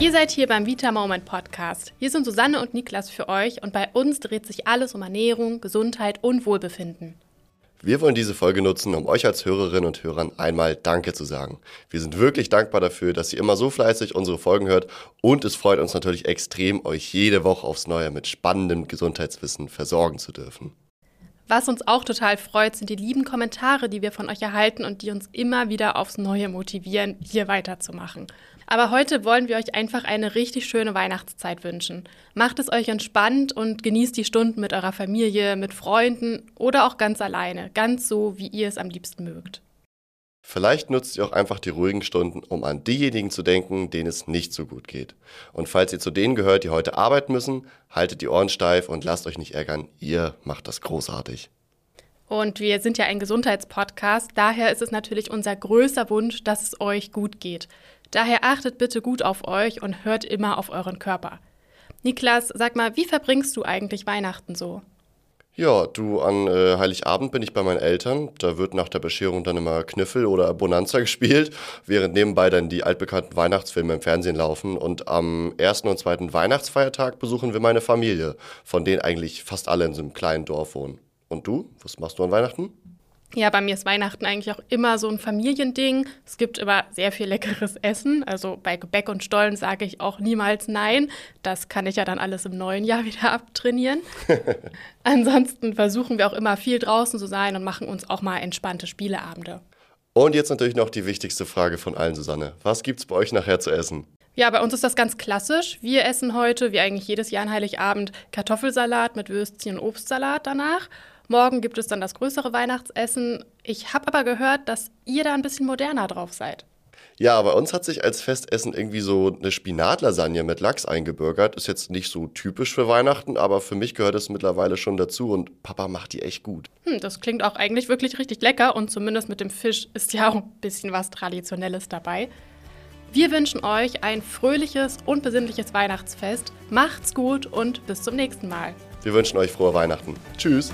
Ihr seid hier beim Vita Moment Podcast. Hier sind Susanne und Niklas für euch und bei uns dreht sich alles um Ernährung, Gesundheit und Wohlbefinden. Wir wollen diese Folge nutzen, um euch als Hörerinnen und Hörern einmal Danke zu sagen. Wir sind wirklich dankbar dafür, dass ihr immer so fleißig unsere Folgen hört und es freut uns natürlich extrem, euch jede Woche aufs Neue mit spannendem Gesundheitswissen versorgen zu dürfen. Was uns auch total freut, sind die lieben Kommentare, die wir von euch erhalten und die uns immer wieder aufs Neue motivieren, hier weiterzumachen. Aber heute wollen wir euch einfach eine richtig schöne Weihnachtszeit wünschen. Macht es euch entspannt und genießt die Stunden mit eurer Familie, mit Freunden oder auch ganz alleine, ganz so, wie ihr es am liebsten mögt. Vielleicht nutzt ihr auch einfach die ruhigen Stunden, um an diejenigen zu denken, denen es nicht so gut geht. Und falls ihr zu denen gehört, die heute arbeiten müssen, haltet die Ohren steif und lasst euch nicht ärgern. Ihr macht das großartig. Und wir sind ja ein Gesundheitspodcast, daher ist es natürlich unser größter Wunsch, dass es euch gut geht. Daher achtet bitte gut auf euch und hört immer auf euren Körper. Niklas, sag mal, wie verbringst du eigentlich Weihnachten so? Ja, du, an äh, Heiligabend bin ich bei meinen Eltern. Da wird nach der Bescherung dann immer Kniffel oder Bonanza gespielt, während nebenbei dann die altbekannten Weihnachtsfilme im Fernsehen laufen. Und am ersten und zweiten Weihnachtsfeiertag besuchen wir meine Familie, von denen eigentlich fast alle in so einem kleinen Dorf wohnen. Und du, was machst du an Weihnachten? Ja, bei mir ist Weihnachten eigentlich auch immer so ein Familiending. Es gibt immer sehr viel leckeres Essen. Also bei Gebäck und Stollen sage ich auch niemals nein. Das kann ich ja dann alles im neuen Jahr wieder abtrainieren. Ansonsten versuchen wir auch immer viel draußen zu sein und machen uns auch mal entspannte Spieleabende. Und jetzt natürlich noch die wichtigste Frage von allen, Susanne. Was gibt's bei euch nachher zu essen? Ja, bei uns ist das ganz klassisch. Wir essen heute, wie eigentlich jedes Jahr an Heiligabend, Kartoffelsalat mit Würstchen und Obstsalat danach. Morgen gibt es dann das größere Weihnachtsessen. Ich habe aber gehört, dass ihr da ein bisschen moderner drauf seid. Ja, bei uns hat sich als Festessen irgendwie so eine Spinatlasagne mit Lachs eingebürgert. Ist jetzt nicht so typisch für Weihnachten, aber für mich gehört es mittlerweile schon dazu und Papa macht die echt gut. Hm, das klingt auch eigentlich wirklich richtig lecker und zumindest mit dem Fisch ist ja auch ein bisschen was Traditionelles dabei. Wir wünschen euch ein fröhliches und besinnliches Weihnachtsfest. Macht's gut und bis zum nächsten Mal. Wir wünschen euch frohe Weihnachten. Tschüss.